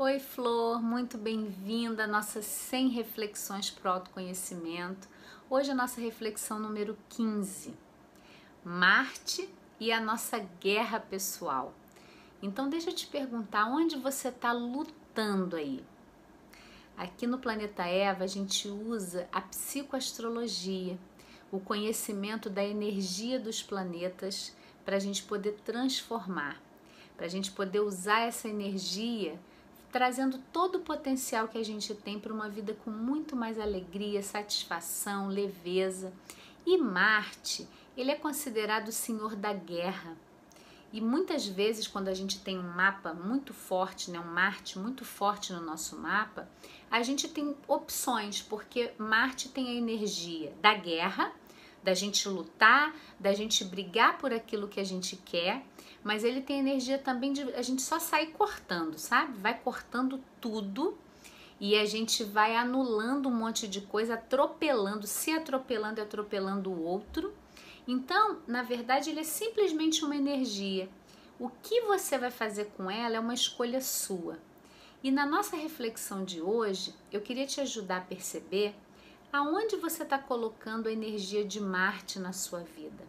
Oi, Flor, muito bem-vinda à nossa 100 reflexões para o autoconhecimento. Hoje a nossa reflexão número 15. Marte e a nossa guerra pessoal. Então, deixa eu te perguntar, onde você está lutando aí? Aqui no planeta Eva, a gente usa a psicoastrologia, o conhecimento da energia dos planetas para a gente poder transformar, para a gente poder usar essa energia trazendo todo o potencial que a gente tem para uma vida com muito mais alegria, satisfação, leveza. E Marte, ele é considerado o senhor da guerra. E muitas vezes, quando a gente tem um mapa muito forte, né, um Marte muito forte no nosso mapa, a gente tem opções, porque Marte tem a energia da guerra, da gente lutar, da gente brigar por aquilo que a gente quer, mas ele tem energia também de a gente só sair cortando, sabe? Vai cortando tudo e a gente vai anulando um monte de coisa, atropelando, se atropelando e atropelando o outro. Então, na verdade, ele é simplesmente uma energia. O que você vai fazer com ela é uma escolha sua. E na nossa reflexão de hoje, eu queria te ajudar a perceber aonde você está colocando a energia de Marte na sua vida.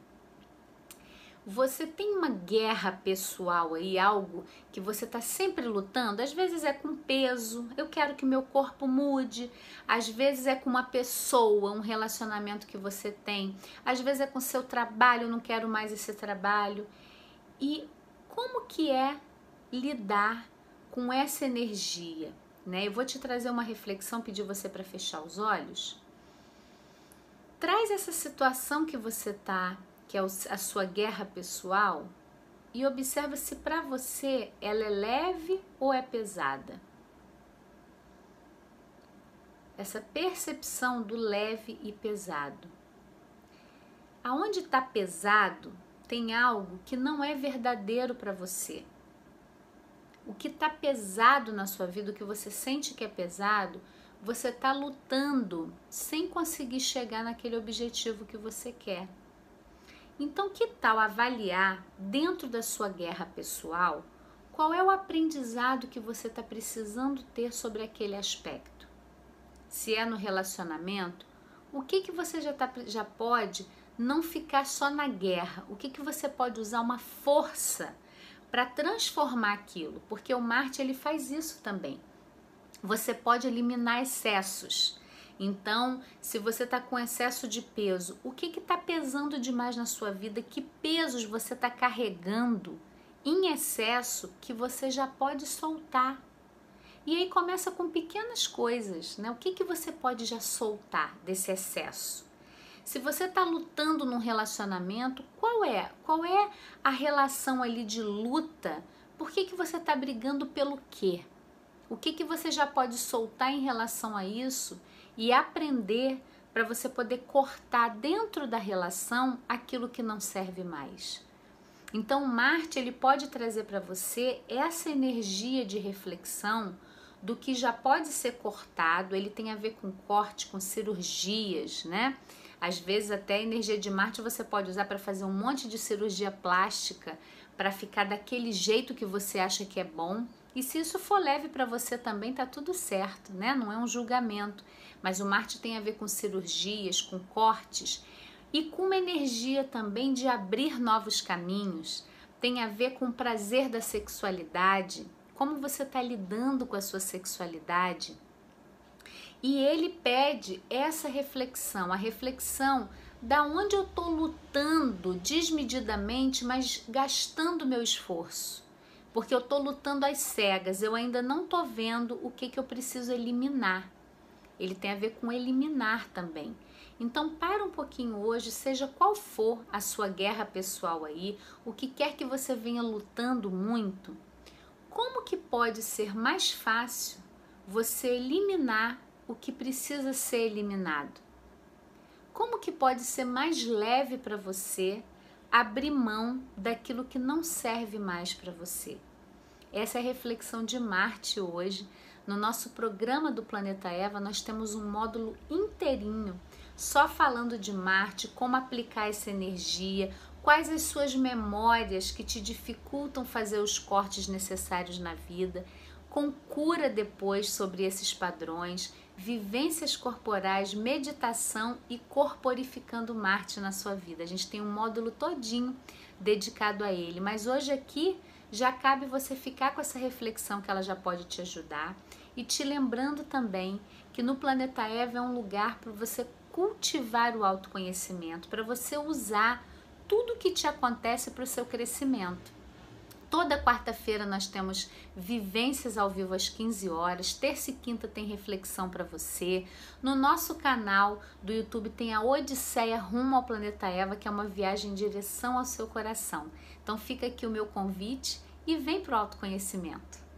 Você tem uma guerra pessoal aí, algo que você está sempre lutando? Às vezes é com peso, eu quero que meu corpo mude. Às vezes é com uma pessoa, um relacionamento que você tem. Às vezes é com seu trabalho, eu não quero mais esse trabalho. E como que é lidar com essa energia? Né? Eu vou te trazer uma reflexão, pedir você para fechar os olhos. Traz essa situação que você tá, que é a sua guerra pessoal, e observa se para você ela é leve ou é pesada. Essa percepção do leve e pesado. Aonde está pesado, tem algo que não é verdadeiro para você. O que está pesado na sua vida, o que você sente que é pesado, você está lutando sem conseguir chegar naquele objetivo que você quer. Então, que tal avaliar dentro da sua guerra pessoal qual é o aprendizado que você está precisando ter sobre aquele aspecto? Se é no relacionamento, o que, que você já, tá, já pode não ficar só na guerra? O que, que você pode usar uma força para transformar aquilo? Porque o Marte ele faz isso também você pode eliminar excessos. Então, se você está com excesso de peso, o que está pesando demais na sua vida? Que pesos você está carregando em excesso que você já pode soltar? E aí começa com pequenas coisas, né? O que, que você pode já soltar desse excesso? Se você está lutando num relacionamento, qual é? Qual é a relação ali de luta? Por que, que você está brigando pelo quê? O que, que você já pode soltar em relação a isso e aprender para você poder cortar dentro da relação aquilo que não serve mais. Então, Marte ele pode trazer para você essa energia de reflexão do que já pode ser cortado, ele tem a ver com corte, com cirurgias, né? Às vezes até a energia de Marte você pode usar para fazer um monte de cirurgia plástica para ficar daquele jeito que você acha que é bom. E se isso for leve para você também, tá tudo certo, né? Não é um julgamento. Mas o Marte tem a ver com cirurgias, com cortes e com uma energia também de abrir novos caminhos. Tem a ver com o prazer da sexualidade, como você está lidando com a sua sexualidade. E ele pede essa reflexão, a reflexão da onde eu estou lutando desmedidamente, mas gastando meu esforço porque eu estou lutando às cegas, eu ainda não estou vendo o que, que eu preciso eliminar. Ele tem a ver com eliminar também. Então, para um pouquinho hoje, seja qual for a sua guerra pessoal aí, o que quer que você venha lutando muito, como que pode ser mais fácil você eliminar o que precisa ser eliminado? Como que pode ser mais leve para você abrir mão daquilo que não serve mais para você. Essa é a reflexão de Marte hoje. No nosso programa do Planeta Eva, nós temos um módulo inteirinho só falando de Marte, como aplicar essa energia, quais as suas memórias que te dificultam fazer os cortes necessários na vida, com cura depois sobre esses padrões, vivências corporais, meditação e corporificando Marte na sua vida. A gente tem um módulo todinho dedicado a ele, mas hoje aqui já cabe você ficar com essa reflexão que ela já pode te ajudar e te lembrando também que no planeta Eva é um lugar para você cultivar o autoconhecimento, para você usar tudo que te acontece para o seu crescimento. Toda quarta-feira nós temos vivências ao vivo às 15 horas. Terça e quinta tem reflexão para você. No nosso canal do YouTube tem a Odisseia rumo ao planeta Eva, que é uma viagem em direção ao seu coração. Então fica aqui o meu convite e vem para o autoconhecimento.